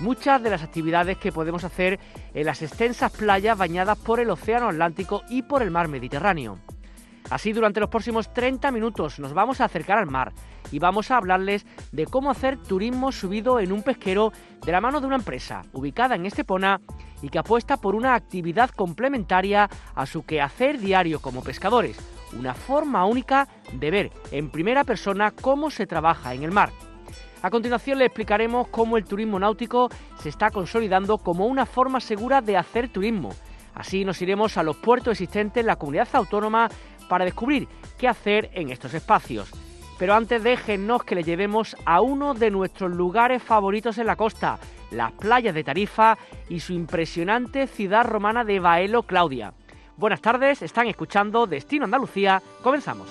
muchas de las actividades que podemos hacer en las extensas playas bañadas por el Océano Atlántico y por el mar Mediterráneo. Así, durante los próximos 30 minutos nos vamos a acercar al mar y vamos a hablarles de cómo hacer turismo subido en un pesquero de la mano de una empresa ubicada en Estepona y que apuesta por una actividad complementaria a su quehacer diario como pescadores, una forma única de ver en primera persona cómo se trabaja en el mar. A continuación le explicaremos cómo el turismo náutico se está consolidando como una forma segura de hacer turismo. Así nos iremos a los puertos existentes en la comunidad autónoma para descubrir qué hacer en estos espacios. Pero antes déjenos que le llevemos a uno de nuestros lugares favoritos en la costa, las playas de Tarifa y su impresionante ciudad romana de Baelo Claudia. Buenas tardes, están escuchando Destino Andalucía, comenzamos.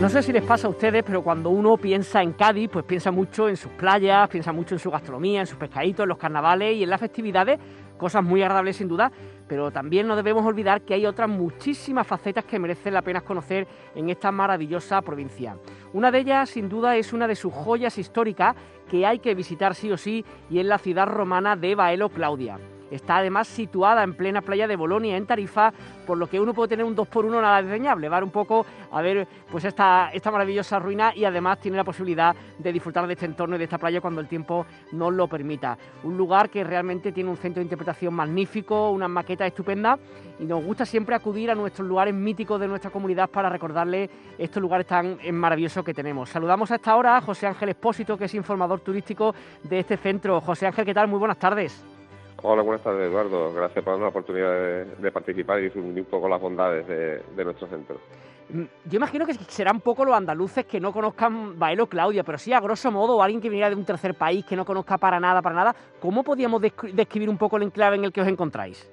No sé si les pasa a ustedes, pero cuando uno piensa en Cádiz, pues piensa mucho en sus playas, piensa mucho en su gastronomía, en sus pescaditos, en los carnavales y en las festividades, cosas muy agradables sin duda, pero también no debemos olvidar que hay otras muchísimas facetas que merecen la pena conocer en esta maravillosa provincia. Una de ellas, sin duda, es una de sus joyas históricas que hay que visitar sí o sí y es la ciudad romana de Baelo Claudia. Está además situada en plena playa de Bolonia, en Tarifa, por lo que uno puede tener un 2x1 nada desdeñable, va un poco a ver pues esta, esta maravillosa ruina y además tiene la posibilidad de disfrutar de este entorno y de esta playa cuando el tiempo nos lo permita. Un lugar que realmente tiene un centro de interpretación magnífico, unas maquetas estupendas y nos gusta siempre acudir a nuestros lugares míticos de nuestra comunidad para recordarles estos lugares tan maravillosos que tenemos. Saludamos a esta hora a José Ángel Espósito, que es informador turístico de este centro. José Ángel, ¿qué tal? Muy buenas tardes. Hola, buenas tardes, Eduardo. Gracias por darnos la oportunidad de, participar y difundir un poco las bondades de, nuestro centro. Mm, yo imagino que serán un poco los andaluces que no conozcan Baelo Claudia, pero sí, a grosso modo, alguien que viniera de un tercer país que no conozca para nada, para nada, ¿cómo podríamos describir un poco el enclave en el que os encontráis?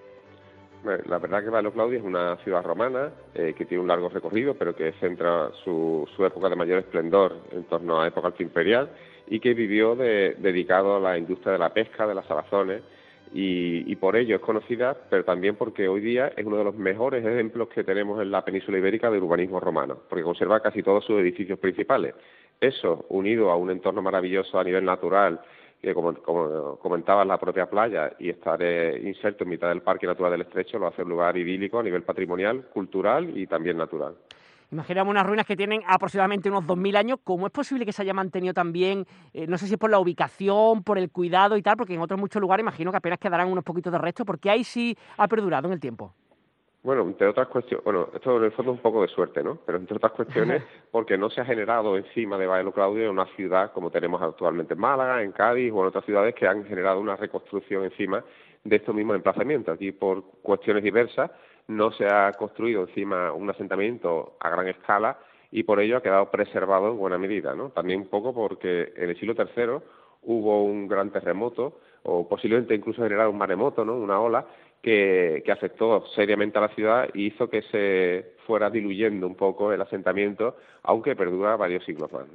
La verdad que Baelo Claudia es una ciudad romana eh, que tiene un largo recorrido, pero que centra su, época de mayor esplendor en torno a la época imperial y que vivió dedicado a la industria de la pesca, de las salazones y, por ello es conocida, pero también porque hoy día es uno de los mejores ejemplos que tenemos en la península ibérica de urbanismo romano, porque conserva casi todos sus edificios principales. Eso, unido a un entorno maravilloso a nivel natural, que como, comentaba la propia playa, y estar eh, inserto en mitad del Parque Natural del Estrecho, lo hace un lugar idílico a nivel patrimonial, cultural y también natural. Imaginamos unas ruinas que tienen aproximadamente unos 2.000 años. ¿Cómo es posible que se haya mantenido también, eh, no sé si es por la ubicación, por el cuidado y tal, porque en otros muchos lugares imagino que apenas quedarán unos poquitos de resto, porque ahí sí ha perdurado en el tiempo? Bueno, entre otras cuestiones, bueno, esto en el fondo es un poco de suerte, ¿no? Pero entre otras cuestiones, porque no se ha generado encima de Baelo Claudio una ciudad como tenemos actualmente en Málaga, en Cádiz o en otras ciudades que han generado una reconstrucción encima de estos mismos emplazamientos. Aquí por cuestiones diversas no se ha construido encima un asentamiento a gran escala y por ello ha quedado preservado en buena medida, ¿no? También un poco porque en el siglo III hubo un gran terremoto o posiblemente incluso generado un maremoto, ¿no? Una ola que, que afectó seriamente a la ciudad y hizo que se fuera diluyendo un poco el asentamiento, aunque perdura varios siglos más.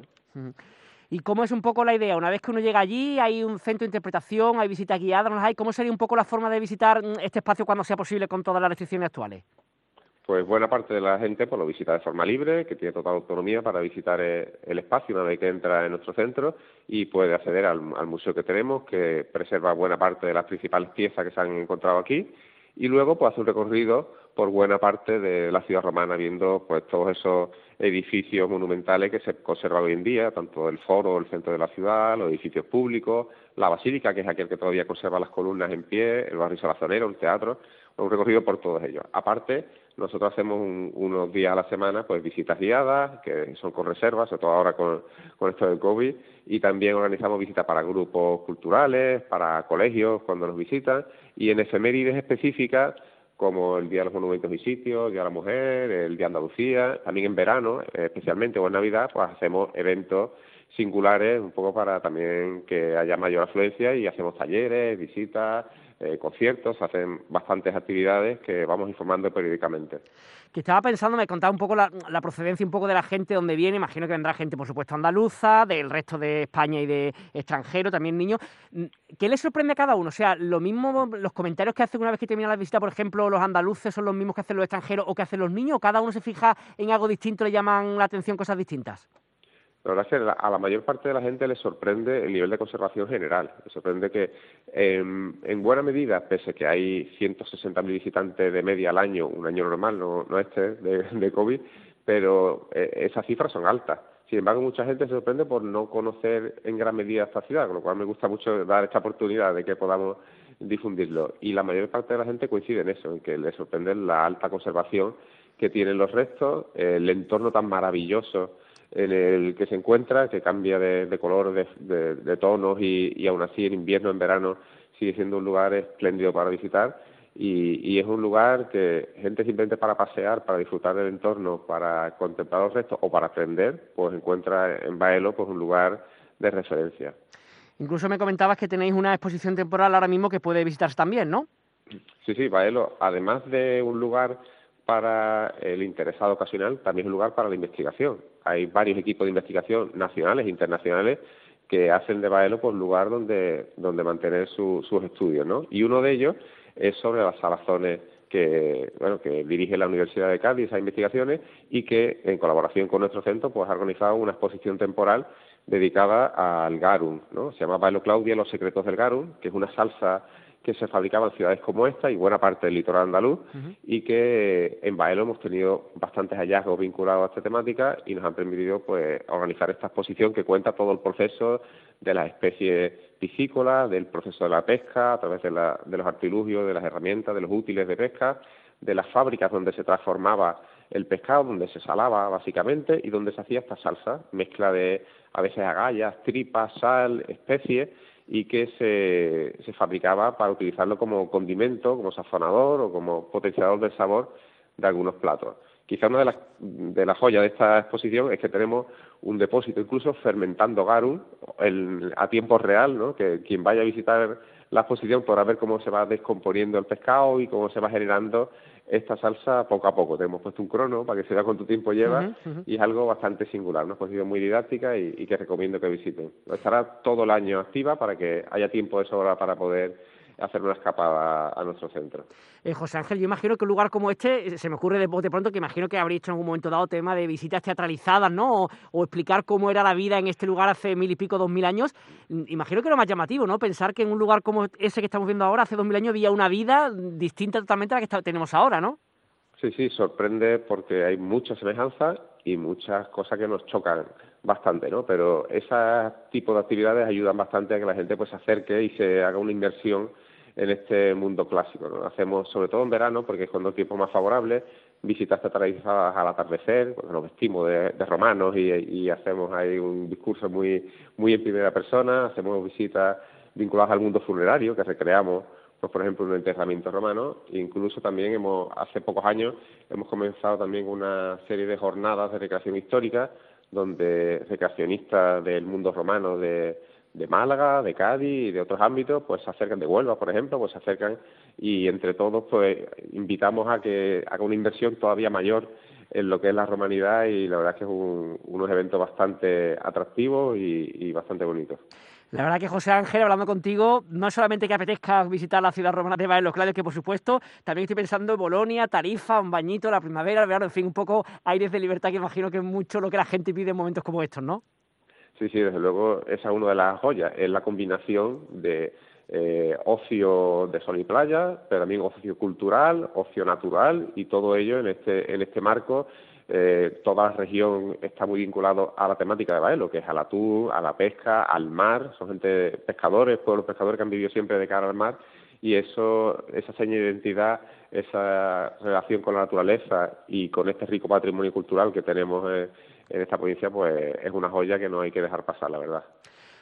¿Y cómo es un poco la idea? Una vez que uno llega allí, hay un centro de interpretación, hay visitas guiadas, ¿no? ¿Cómo sería un poco la forma de visitar mm, este espacio cuando sea posible con todas las restricciones actuales? Pues buena parte de la gente pues, lo visita de forma libre, que tiene total autonomía para visitar eh, el espacio una vez que entra en nuestro centro y puede acceder al, al museo que tenemos, que preserva buena parte de las principales piezas que se han encontrado aquí y luego pues hace un recorrido por buena parte de la ciudad romana viendo pues todos esos edificios monumentales que se conservan hoy en día, tanto el foro, el centro de la ciudad, los edificios públicos, la basílica, que es aquel que todavía conserva las columnas en pie, el barrio salazonero, el teatro, un recorrido por todos ellos. Aparte, nosotros hacemos unos días a la semana pues visitas guiadas, que son con reservas, sobre todo ahora con, con esto del COVID, y también organizamos visitas para grupos culturales, para colegios cuando nos visitan, y en efemérides específicas como el Día de los Monumentos y Sitios, el Día de la Mujer, el Día de Andalucía, también en verano, especialmente o en Navidad, pues hacemos eventos singulares un poco para también que haya mayor afluencia y hacemos talleres, visitas, eh, conciertos, hacen bastantes actividades que vamos informando periódicamente. Que estaba pensando, me contaba un poco la, procedencia un poco de la gente, donde viene, imagino que vendrá gente, por supuesto, andaluza, del resto de España y de extranjero, también niños. ¿Qué les sorprende a cada uno? O sea, lo mismo, los comentarios que hacen una vez que termina la visita, por ejemplo, los andaluces son los mismos que hacen los extranjeros o que hacen los niños, o cada uno se fija en algo distinto, le llaman la atención cosas distintas. La verdad es que a la mayor parte de la gente le sorprende el nivel de conservación general. Le sorprende que, em, en buena medida, pese que hay 160.000 visitantes de media al año, un año normal, no, no este de, COVID, pero eh, esas cifras son altas. Sin embargo, mucha gente se sorprende por no conocer en gran medida esta ciudad, con lo cual me gusta mucho dar esta oportunidad de que podamos difundirlo. Y la mayor parte de la gente coincide en eso, en que le sorprende la alta conservación que tienen los restos, el entorno tan maravilloso en el que se encuentra, que cambia de, color, de, tonos y, y, aún así en invierno, en verano, sigue siendo un lugar espléndido para visitar y, es un lugar que gente simplemente para pasear, para disfrutar del entorno, para contemplar los restos o para aprender, pues encuentra en Baelo pues un lugar de referencia. Incluso me comentabas que tenéis una exposición temporal ahora mismo que puede visitarse también, ¿no? Sí, sí, Baelo, además de un lugar para el interesado ocasional, también es un lugar para la investigación. Hay varios equipos de investigación nacionales e internacionales que hacen de Baelo pues lugar donde, donde mantener sus estudios, ¿no? Y uno de ellos es sobre las salazones que, bueno, que dirige la Universidad de Cádiz esas investigaciones y que en colaboración con nuestro centro pues ha organizado una exposición temporal dedicada al garum, ¿no? Se llama Baelo Claudia, los secretos del garum, que es una salsa que se fabricaban en ciudades como esta y buena parte del litoral andaluz y que en Baelo hemos tenido bastantes hallazgos vinculados a esta temática y nos han permitido pues organizar esta exposición que cuenta todo el proceso de las especies piscícolas, del proceso de la pesca a través de, de los artilugios, de las herramientas, de los útiles de pesca, de las fábricas donde se transformaba el pescado, donde se salaba básicamente y donde se hacía esta salsa, mezcla de a veces agallas, tripas, sal, especies y que se, se fabricaba para utilizarlo como condimento, como sazonador o como potenciador del sabor de algunos platos. Quizá una de las, de las joyas de esta exposición es que tenemos un depósito incluso fermentando garum a tiempo real, ¿no? que quien vaya a visitar la exposición podrá ver cómo se va descomponiendo el pescado y cómo se va generando esta salsa poco a poco. Te hemos puesto un crono para que se vea cuánto tiempo lleva y es algo bastante singular, una exposición muy didáctica y, que recomiendo que visiten. Estará todo el año activa para que haya tiempo de sobra para poder hacer una escapada a nuestro centro. Eh, José Ángel, yo imagino que un lugar como este, eh, se me ocurre de, de pronto que imagino que habría hecho en algún momento dado tema de visitas teatralizadas, ¿no? O, explicar cómo era la vida en este lugar hace mil y pico, dos mil años. Mm, imagino que lo más llamativo, ¿no? Pensar que en un lugar como ese que estamos viendo ahora, hace dos mil años, había una vida distinta totalmente a la que tenemos ahora, ¿no? Sí, sí, sorprende porque hay muchas semejanzas y muchas cosas que nos chocan bastante, ¿no? Pero ese tipo de actividades ayudan bastante a que la gente pues se acerque y se haga una inversión en este mundo clásico. ¿no? Hacemos, sobre todo en verano, porque es cuando el tiempo más favorable, visitas teatralizadas al atardecer, cuando nos vestimos de, romanos y, hacemos ahí un discurso muy, muy en primera persona, hacemos visitas vinculadas al mundo funerario, que recreamos, pues por ejemplo, un enterramiento romano, incluso también hemos, hace pocos años, hemos comenzado también una serie de jornadas de recreación histórica, donde recreacionistas del mundo romano, de de Málaga, de Cádiz y de otros ámbitos, pues se acercan de Huelva, por ejemplo, pues se acercan y entre todos pues invitamos a que haga una inversión todavía mayor en lo que es la romanidad y la verdad es que es un, unos eventos bastante atractivos y, bastante bonitos. La verdad que José Ángel, hablando contigo, no solamente que apetezca visitar la ciudad romana de Los Claudios, que por supuesto, también estoy pensando en Bolonia, Tarifa, un bañito, la primavera, el verano, en fin, un poco aires de libertad que imagino que es mucho lo que la gente pide en momentos como estos, ¿no? Sí, sí, desde luego esa es una de las joyas, es la combinación de eh, ocio de sol y playa, pero también ocio cultural, ocio natural y todo ello en este, en este marco. Eh, toda la región está muy vinculado a la temática de Baelo, que es al atún, a la pesca, al mar, son gente pescadores, pueblos pescadores que han vivido siempre de cara al mar y eso, esa seña de identidad, esa relación con la naturaleza y con este rico patrimonio cultural que tenemos eh, en esta provincia, pues es una joya que no hay que dejar pasar, la verdad.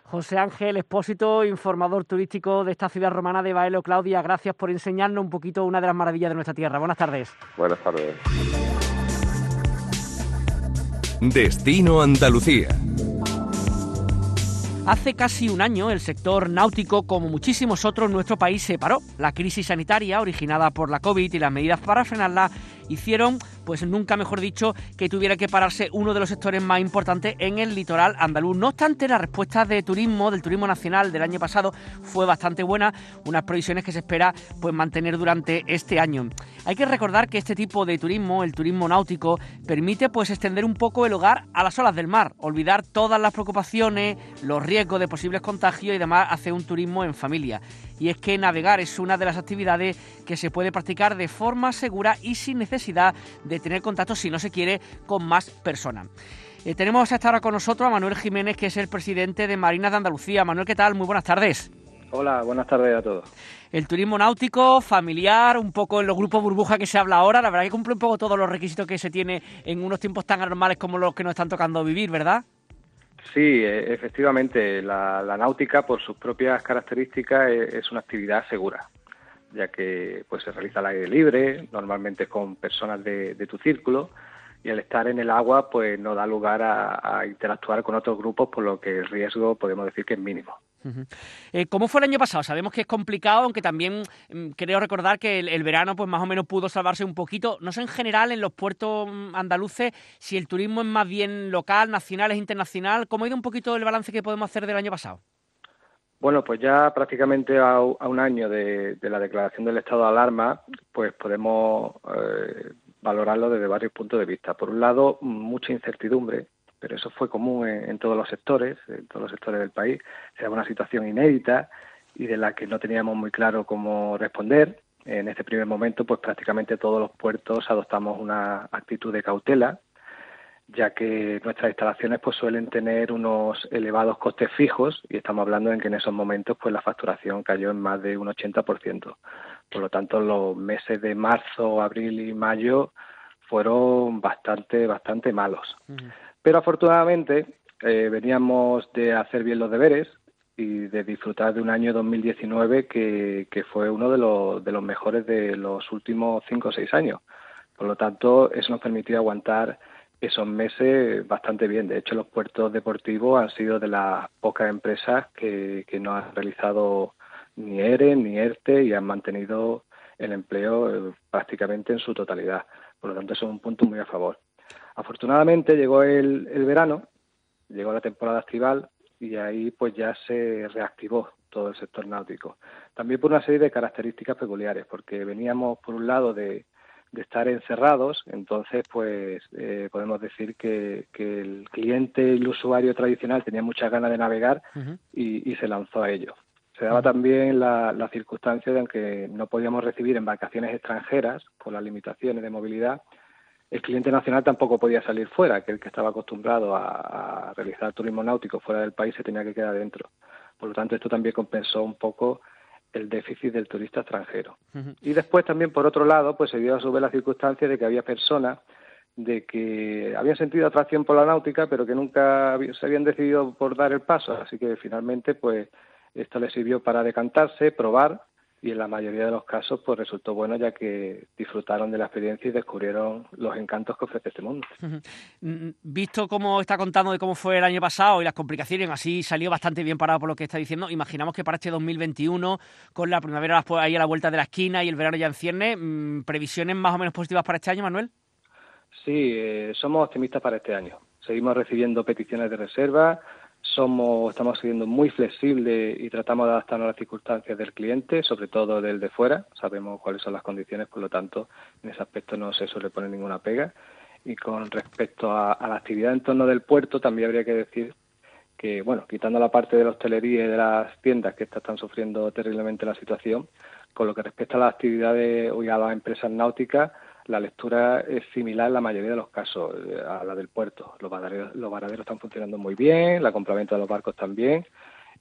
José Ángel Expósito, informador turístico de esta ciudad romana de Baelo. Claudia, gracias por enseñarnos un poquito una de las maravillas de nuestra tierra. Buenas tardes. Buenas tardes. Destino Andalucía. Hace casi un año el sector náutico, como muchísimos otros en nuestro país, se paró. La crisis sanitaria originada por la COVID y las medidas para frenarla hicieron, pues nunca mejor dicho, que tuviera que pararse uno de los sectores más importantes en el litoral andaluz. No obstante, la respuesta de turismo, del turismo nacional del año pasado, fue bastante buena, unas provisiones que se espera pues mantener durante este año. Hay que recordar que este tipo de turismo, el turismo náutico, permite pues extender un poco el hogar a las olas del mar, olvidar todas las preocupaciones, los riesgos de posibles contagios y demás hace un turismo en familia. Y es que navegar es una de las actividades que se puede practicar de forma segura y sin necesidad de tener contacto, si no se quiere, con más personas. Eh, tenemos hasta ahora con nosotros a Manuel Jiménez, que es el presidente de Marinas de Andalucía. Manuel, ¿qué tal? Muy buenas tardes. Hola, buenas tardes a todos. El turismo náutico, familiar, un poco en los grupos burbuja que se habla ahora, la verdad que cumple un poco todos los requisitos que se tiene en unos tiempos tan anormales como los que nos están tocando vivir, ¿verdad? Sí, e, efectivamente, la, náutica, por sus propias características, e, es una actividad segura, ya que pues se realiza al aire libre, normalmente con personas de, tu círculo, y al estar en el agua, pues no da lugar a interactuar con otros grupos, por lo que el riesgo podemos decir que es mínimo. Eh, ¿Cómo fue el año pasado? Sabemos que es complicado, aunque también mm, creo recordar que el, verano pues más o menos pudo salvarse un poquito. No sé en general en los puertos mm, andaluces si el turismo es más bien local, nacional, es internacional. ¿Cómo ha ido un poquito el balance que podemos hacer del año pasado? Bueno, pues ya prácticamente a, un año de, la declaración del estado de alarma, pues podemos eh, valorarlo desde varios puntos de vista. Por un lado, mucha incertidumbre pero eso fue común en, todos los sectores, en todos los sectores del país. Era una situación inédita y de la que no teníamos muy claro cómo responder. En este primer momento, pues prácticamente todos los puertos adoptamos una actitud de cautela, ya que nuestras instalaciones pues suelen tener unos elevados costes fijos y estamos hablando en que en esos momentos pues la facturación cayó en más de un 80%. Por lo tanto, los meses de marzo, abril y mayo fueron bastante bastante malos. Pero afortunadamente eh, veníamos de hacer bien los deberes y de disfrutar de un año 2019 que, que fue uno de los, de los mejores de los últimos cinco o seis años. Por lo tanto, eso nos permitió aguantar esos meses bastante bien. De hecho, los puertos deportivos han sido de las pocas empresas que, que no han realizado ni ERE ni ERTE y han mantenido el empleo eh, prácticamente en su totalidad. Por lo tanto, eso es un punto muy a favor. Afortunadamente llegó el, verano, llegó la temporada estival y ahí pues ya se reactivó todo el sector náutico. También por una serie de características peculiares, porque veníamos por un lado de, estar encerrados, entonces pues eh, podemos decir que, el cliente y el usuario tradicional tenía muchas ganas de navegar y, se lanzó a ello. Se daba también la, la circunstancia de que no podíamos recibir embarcaciones extranjeras por las limitaciones de movilidad, el cliente nacional tampoco podía salir fuera, que el que estaba acostumbrado a, realizar turismo náutico fuera del país se tenía que quedar dentro. Por lo tanto, esto también compensó un poco el déficit del turista extranjero. Y después también, por otro lado, pues se dio a su vez la circunstancia de que había personas de que habían sentido atracción por la náutica, pero que nunca se habían decidido por dar el paso. Así que finalmente, pues esto les sirvió para decantarse, probar y en la mayoría de los casos pues resultó bueno ya que disfrutaron de la experiencia y descubrieron los encantos que ofrece este mundo. Mm, visto cómo está contando de cómo fue el año pasado y las complicaciones, así salió bastante bien parado por lo que está diciendo. Imaginamos que para este 2021, con la primavera ahí a la vuelta de la esquina y el verano ya en cierne, mm, ¿previsiones más o menos positivas para este año, Manuel? Sí, eh, somos optimistas para este año. Seguimos recibiendo peticiones de reserva, somos, estamos siendo muy flexibles y tratamos de adaptarnos a las circunstancias del cliente, sobre todo del de fuera. Sabemos cuáles son las condiciones, por lo tanto, en ese aspecto no se suele poner ninguna pega. Y con respecto a, la actividad en torno del puerto, también habría que decir que, bueno, quitando la parte de la hostelería y de las tiendas que están sufriendo terriblemente la situación, con lo que respecta a las actividades o a las empresas náuticas, la lectura es similar en la mayoría de los casos eh, a la del puerto. Los varaderos, los varaderos están funcionando muy bien, la compraventa de los barcos también.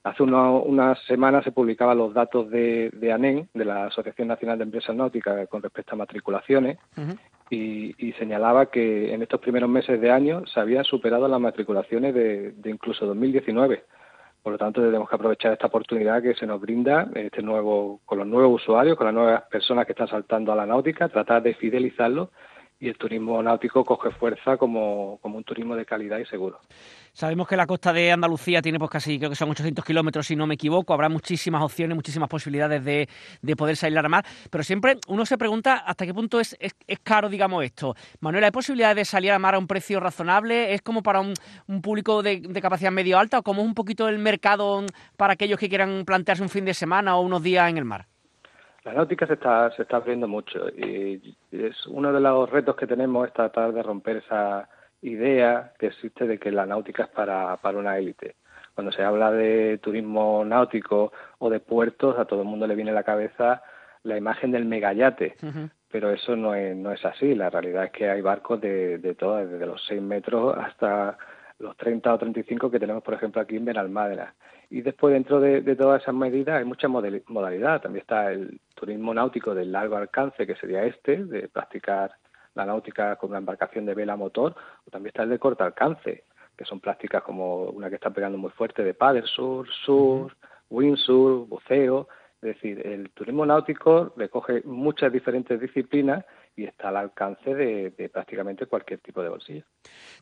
Hace unas semanas se publicaban los datos de, de, ANEN, de la Asociación Nacional de Empresas Náuticas, con respecto a matriculaciones, y, señalaba que en estos primeros meses de año se habían superado las matriculaciones de, de incluso 2019. Por lo tanto, tenemos que aprovechar esta oportunidad que se nos brinda este nuevo, con los nuevos usuarios, con las nuevas personas que están saltando a la náutica, tratar de fidelizarlos y el turismo náutico coge fuerza como, como un turismo de calidad y seguro. Sabemos que la costa de Andalucía tiene pues casi, creo que son 800 kilómetros, si no me equivoco. Habrá muchísimas opciones, muchísimas posibilidades de, de poder salir a mar. Pero siempre uno se pregunta hasta qué punto es, es, caro, digamos, esto. Manuela, ¿hay posibilidades de salir a mar a un precio razonable? ¿Es como para un, un público de, de, capacidad medio alta o como es un poquito el mercado para aquellos que quieran plantearse un fin de semana o unos días en el mar? La náutica se está, se está abriendo mucho y es uno de los retos que tenemos es tratar de romper esa idea que existe de que la náutica es para, para una élite. Cuando se habla de turismo náutico o de puertos, a todo el mundo le viene a la cabeza la imagen del megayate, pero eso no es, no es así. La realidad es que hay barcos de, de todo, desde los 6 metros hasta los 30 o 35 que tenemos, por ejemplo, aquí en Benalmádena. Y después, dentro de, de todas esas medidas, hay mucha modalidad. También está el turismo náutico del largo alcance, que sería este, de practicar la náutica con una embarcación de vela motor, o también está el de corto alcance, que son prácticas como una que está pegando muy fuerte de paddle sur, sur, windsurf, buceo. Es decir, el turismo náutico recoge muchas diferentes disciplinas y está al alcance de, de, prácticamente cualquier tipo de bolsillo.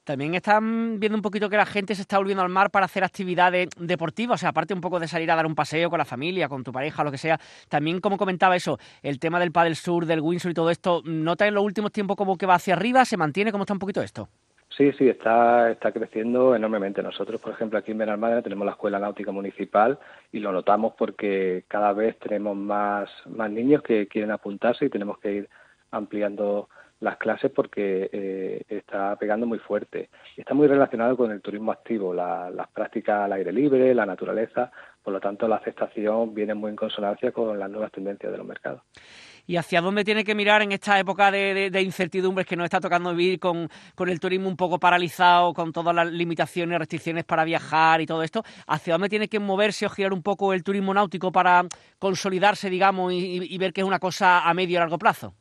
También están viendo un poquito que la gente se está volviendo al mar para hacer actividades deportivas, o sea, aparte un poco de salir a dar un paseo con la familia, con tu pareja, lo que sea. También, como comentaba eso, el tema del paddle sur, del windsurf y todo esto, ¿nota en los últimos tiempos como que va hacia arriba? ¿Se mantiene? ¿Cómo está un poquito esto? Sí, sí, está, está creciendo enormemente. Nosotros, por ejemplo, aquí en Benalmádena tenemos la Escuela Náutica Municipal y lo notamos porque cada vez tenemos más, más niños que quieren apuntarse y tenemos que ir ampliando las clases porque eh, está pegando muy fuerte. Está muy relacionado con el turismo activo, la, las prácticas al aire libre, la naturaleza, por lo tanto la aceptación viene muy en consonancia con las nuevas tendencias de los mercados. ¿Y hacia dónde tiene que mirar en esta época de, incertidumbres que nos está tocando vivir con, con, el turismo un poco paralizado, con todas las limitaciones, restricciones para viajar y todo esto? ¿Hacia dónde tiene que moverse o girar un poco el turismo náutico para consolidarse, digamos, y, y ver que es una cosa a medio y largo plazo?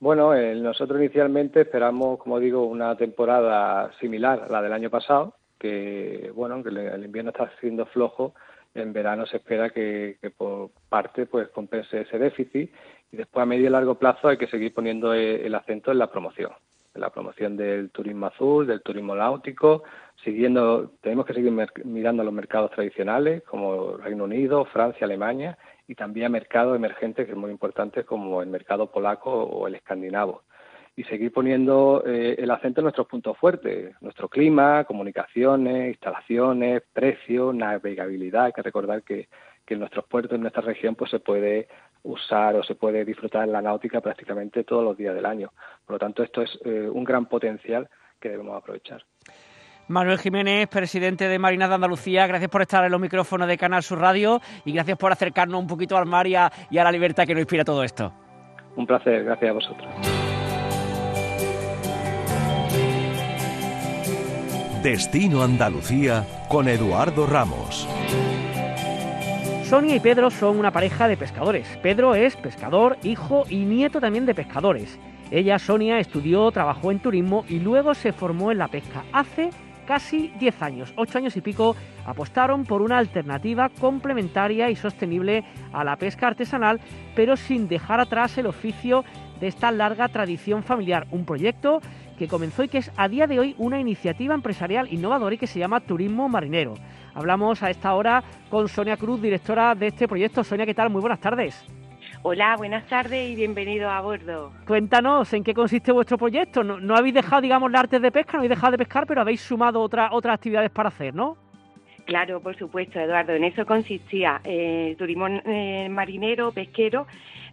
Bueno, eh, nosotros inicialmente esperamos, como digo, una temporada similar a la del año pasado, que bueno, aunque el invierno está siendo flojo, en verano se espera que, por parte pues compense ese déficit. Y después a medio y largo plazo hay que seguir poniendo el acento en la promoción, en la promoción del turismo azul, del turismo náutico, siguiendo, tenemos que seguir mirando a los mercados tradicionales como Reino Unido, Francia, Alemania y también a mercados emergentes que es muy importante como el mercado polaco o el escandinavo y seguir poniendo eh, el acento en nuestros puntos fuertes, nuestro clima, comunicaciones, instalaciones, precios, navegabilidad. Hay que recordar que, que en nuestros puertos, en nuestra región, pues se puede usar o se puede disfrutar la náutica prácticamente todos los días del año. Por lo tanto, esto es eh, un gran potencial que debemos aprovechar. Manuel Jiménez, presidente de Marina de Andalucía, gracias por estar en los micrófonos de Canal Sur Radio y gracias por acercarnos un poquito al mar y a, y a la libertad que nos inspira todo esto. Un placer, gracias a vosotros. Destino Andalucía con Eduardo Ramos. Sonia y Pedro son una pareja de pescadores. Pedro es pescador, hijo y nieto también de pescadores. Ella, Sonia, estudió, trabajó en turismo y luego se formó en la pesca. Hace casi 10 años, 8 años y pico, apostaron por una alternativa complementaria y sostenible a la pesca artesanal, pero sin dejar atrás el oficio de esta larga tradición familiar. Un proyecto que comenzó y que es a día de hoy una iniciativa empresarial innovadora y que se llama Turismo Marinero. Hablamos a esta hora con Sonia Cruz, directora de este proyecto. Sonia, ¿qué tal? Muy buenas tardes. Hola, buenas tardes y bienvenido a bordo. Cuéntanos, ¿en qué consiste vuestro proyecto? No, no habéis dejado, digamos, las artes de pesca, no habéis dejado de pescar, pero habéis sumado otra, otras actividades para hacer, ¿no? Claro, por supuesto, Eduardo. En eso consistía eh, turismo eh, marinero, pesquero.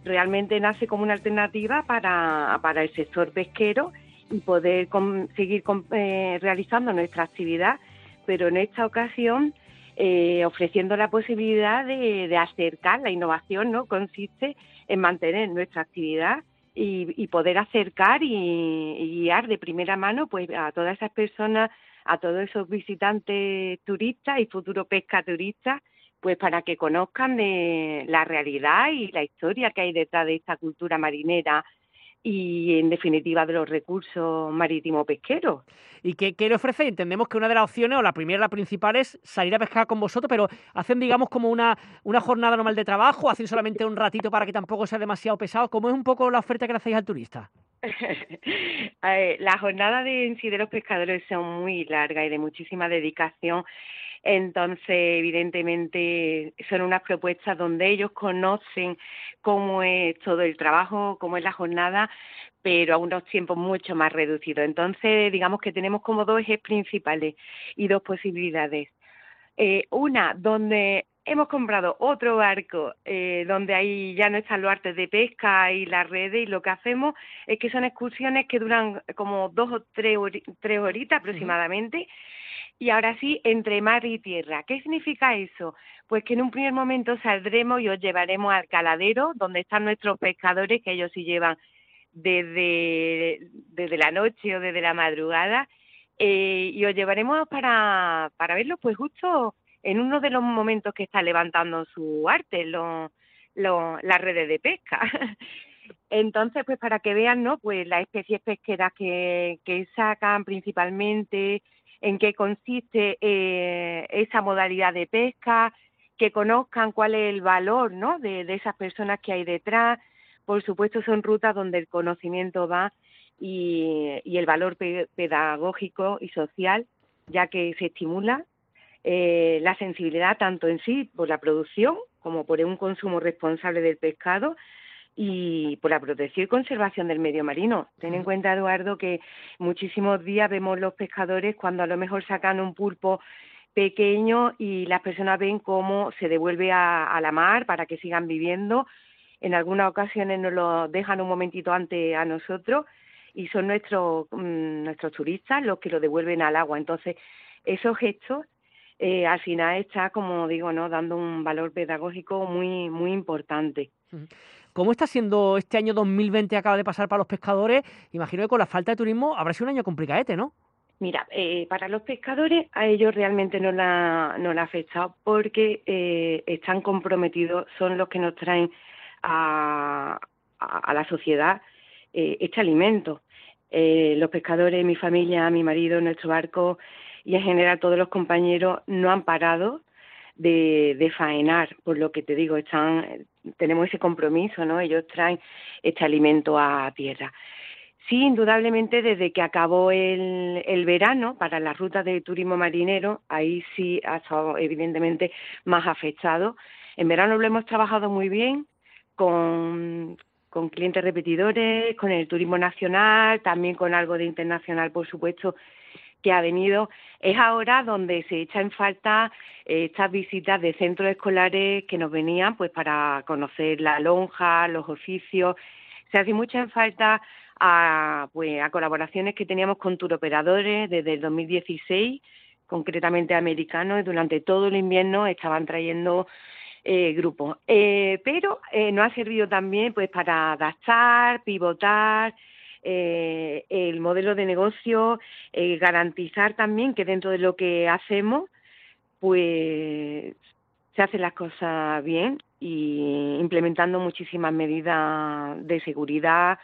Realmente nace como una alternativa para, para el sector pesquero y poder con, seguir con, eh, realizando nuestra actividad, pero en esta ocasión eh, ofreciendo la posibilidad de, acercar la innovación, ¿no? Consiste en mantener nuestra actividad y, poder acercar y, y, guiar de primera mano pues a todas esas personas, a todos esos visitantes turistas y futuros pescaturistas, pues para que conozcan de la realidad y la historia que hay detrás de esta cultura marinera y en definitiva de los recursos marítimo pesqueros. ¿Y qué, qué le ofrece? Entendemos que una de las opciones, o la primera, la principal, es salir a pescar con vosotros, pero hacen, digamos, como una, una jornada normal de trabajo, hacen solamente un ratito para que tampoco sea demasiado pesado. ¿Cómo es un poco la oferta que le hacéis al turista? la jornada de en sí de los pescadores son muy larga y de muchísima dedicación. Entonces, evidentemente, son unas propuestas donde ellos conocen cómo es todo el trabajo, cómo es la jornada, pero a unos tiempos mucho más reducidos. Entonces, digamos que tenemos como dos ejes principales y dos posibilidades. Eh, una, donde hemos comprado otro barco eh, donde ahí ya no están los artes de pesca y las redes y lo que hacemos es que son excursiones que duran como dos o tres, tres horitas aproximadamente. Y ahora sí, entre mar y tierra. ¿Qué significa eso? Pues que en un primer momento saldremos y os llevaremos al caladero, donde están nuestros pescadores, que ellos sí llevan desde, desde la noche o desde la madrugada, eh, y os llevaremos para, para verlo, pues justo en uno de los momentos que está levantando su arte, lo, las redes de pesca. Entonces, pues para que vean, ¿no? Pues las especies pesqueras que, que sacan principalmente, en qué consiste eh, esa modalidad de pesca, que conozcan cuál es el valor, ¿no? De, esas personas que hay detrás. Por supuesto, son rutas donde el conocimiento va y, y el valor pedagógico y social, ya que se estimula eh, la sensibilidad tanto en sí por la producción como por un consumo responsable del pescado y por la protección y conservación del medio marino. Ten en cuenta, Eduardo, que muchísimos días vemos los pescadores cuando a lo mejor sacan un pulpo pequeño y las personas ven cómo se devuelve a, la mar para que sigan viviendo. En algunas ocasiones nos lo dejan un momentito antes a nosotros y son nuestros, mm, nuestros turistas los que lo devuelven al agua. Entonces, esos gestos eh, al final está, como digo, no dando un valor pedagógico muy, muy importante. ¿Cómo está siendo este año 2020 acaba de pasar para los pescadores? Imagino que con la falta de turismo habrá sido un año complicadete, ¿no? Mira, eh, para los pescadores a ellos realmente no la, no la ha afectado porque eh, están comprometidos, son los que nos traen a, a, la sociedad este alimento. los pescadores, mi familia, mi marido, nuestro barco, y en general todos los compañeros no han parado de, de, faenar, por lo que te digo, están, tenemos ese compromiso, ¿no? Ellos traen este alimento a tierra. Sí, indudablemente desde que acabó el, el verano para las rutas de turismo marinero, ahí sí ha estado evidentemente más afectado. En verano lo hemos trabajado muy bien con, con clientes repetidores, con el turismo nacional, también con algo de internacional, por supuesto, que ha venido, es ahora donde se echa en falta eh, estas visitas de centros escolares que nos venían pues para conocer la lonja, los oficios. Se hace mucha en falta a, pues, a colaboraciones que teníamos con turoperadores desde el 2016, concretamente americanos, y durante todo el invierno estaban trayendo eh, grupos. Eh, pero eh, nos ha servido también pues para adaptar, pivotar, eh, el modelo de negocio, eh, garantizar también que dentro de lo que hacemos, pues se hacen las cosas bien y implementando muchísimas medidas de seguridad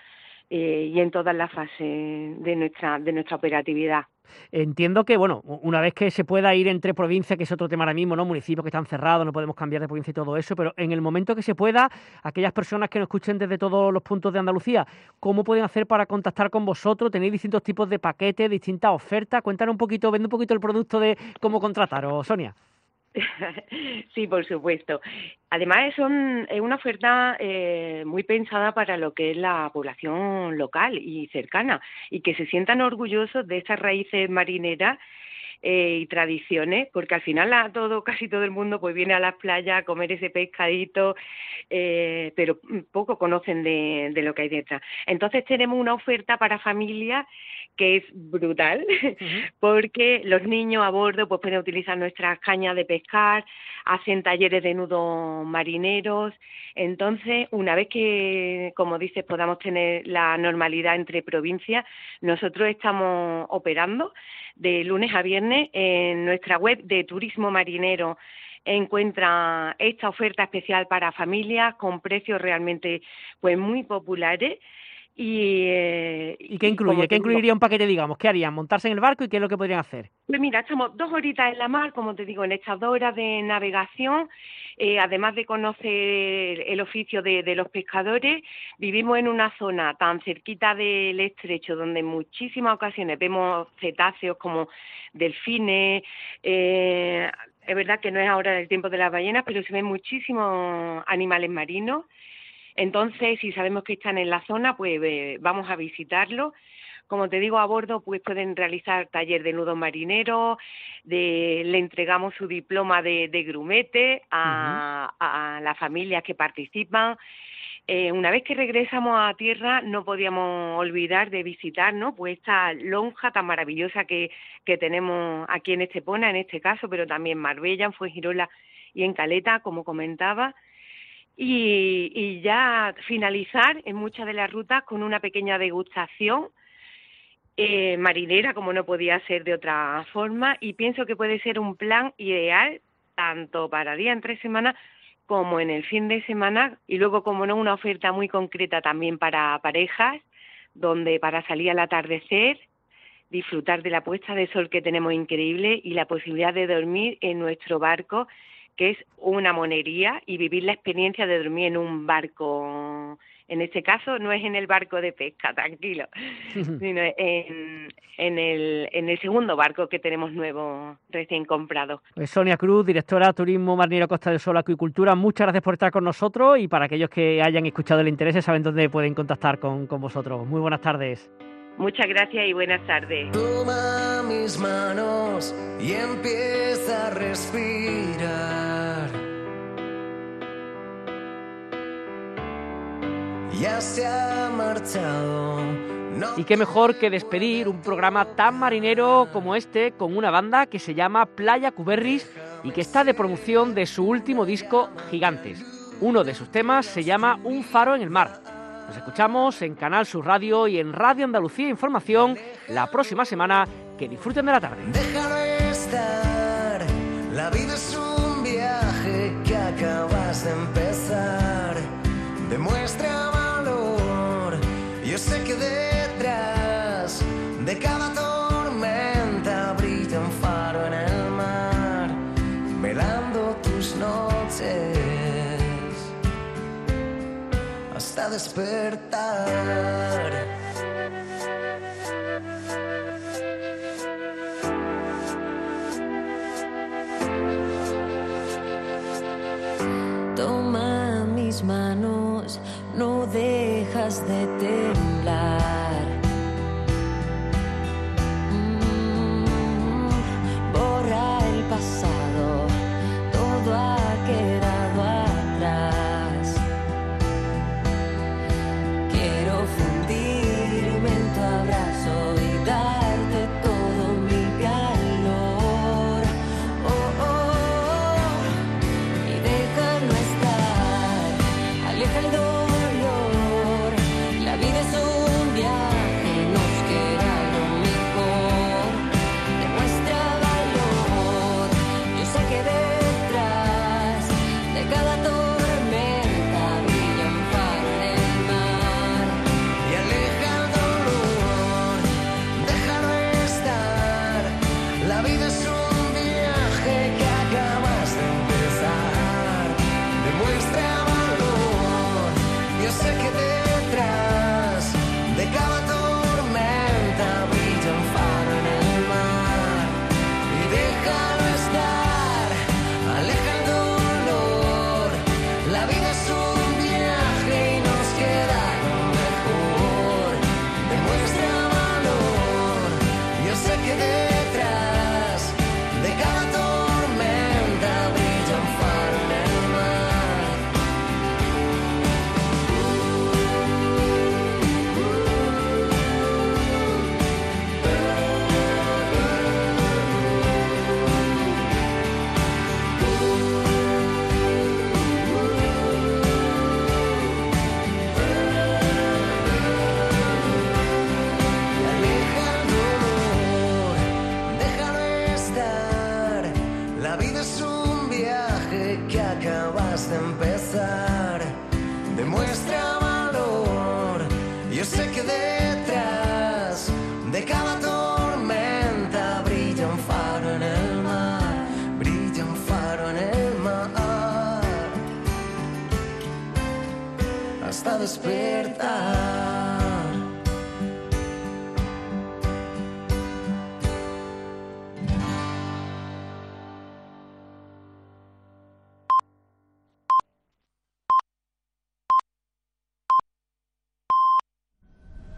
eh, y en todas las fases de nuestra, de nuestra operatividad. Entiendo que, bueno, una vez que se pueda ir entre provincias, que es otro tema ahora mismo, ¿no? Municipios que están cerrados, no podemos cambiar de provincia y todo eso, pero en el momento que se pueda, aquellas personas que nos escuchen desde todos los puntos de Andalucía, ¿cómo pueden hacer para contactar con vosotros? ¿Tenéis distintos tipos de paquetes, distintas ofertas? Cuéntanos un poquito, vende un poquito el producto de cómo contrataros, Sonia. sí, por supuesto. Además, es una oferta eh, muy pensada para lo que es la población local y cercana y que se sientan orgullosos de estas raíces marineras eh, y tradiciones, porque al final a todo, casi todo el mundo pues viene a las playas a comer ese pescadito, eh, pero poco conocen de, de, lo que hay detrás. Entonces tenemos una oferta para familias que es brutal, porque los niños a bordo pues pueden utilizar nuestras cañas de pescar, hacen talleres de nudos marineros, entonces una vez que, como dices, podamos tener la normalidad entre provincias, nosotros estamos operando de lunes a viernes en nuestra web de turismo marinero. Encuentra esta oferta especial para familias con precios realmente pues muy populares y, eh, ¿Y qué incluye? ¿Qué incluiría un paquete, digamos? ¿Qué harían? ¿Montarse en el barco y qué es lo que podrían hacer? Pues mira, estamos dos horitas en la mar, como te digo, en estas dos horas de navegación. Eh, además de conocer el oficio de, los pescadores, vivimos en una zona tan cerquita del estrecho donde en muchísimas ocasiones vemos cetáceos como delfines. Eh, es verdad que no es ahora el tiempo de las ballenas, pero se ven muchísimos animales marinos. Entonces, si sabemos que están en la zona, pues eh, vamos a visitarlos como te digo, a bordo pues pueden realizar taller de nudo marinero, de, le entregamos su diploma de, grumete a, las familias que participan. Eh, una vez que regresamos a tierra no podíamos olvidar de visitar ¿no? pues esta lonja tan maravillosa que, que tenemos aquí en Estepona, en este caso, pero también en Marbella, en Fuengirola y en Caleta, como comentaba. Y, y, ya finalizar en muchas de las rutas con una pequeña degustación eh, marinera, como no podía ser de otra forma, y pienso que puede ser un plan ideal tanto para día en tres semanas como en el fin de semana y luego, como no, una oferta muy concreta también para parejas, donde para salir al atardecer, disfrutar de la puesta de sol que tenemos increíble y la posibilidad de dormir en nuestro barco, que es una monería, y vivir la experiencia de dormir en un barco en este caso no es en el barco de pesca, tranquilo, sino en, en, el, en el segundo barco que tenemos nuevo, recién comprado. Pues Sonia Cruz, directora de Turismo Marinero Costa del Sol Acuicultura, muchas gracias por estar con nosotros y para aquellos que hayan escuchado el interés saben dónde pueden contactar con, con vosotros. Muy buenas tardes. Muchas gracias y buenas tardes. Toma mis manos y empieza a respirar. ya se ha marchado. Y qué mejor que despedir un programa tan marinero como este con una banda que se llama Playa Cuberris y que está de promoción de su último disco Gigantes. Uno de sus temas se llama Un faro en el mar. Nos escuchamos en Canal Sur Radio y en Radio Andalucía Información la próxima semana. Que disfruten de la tarde. Déjalo estar, la vida es un viaje que acabas de empezar. Demuestra despertar. Toma mis manos, no dejas de temblar.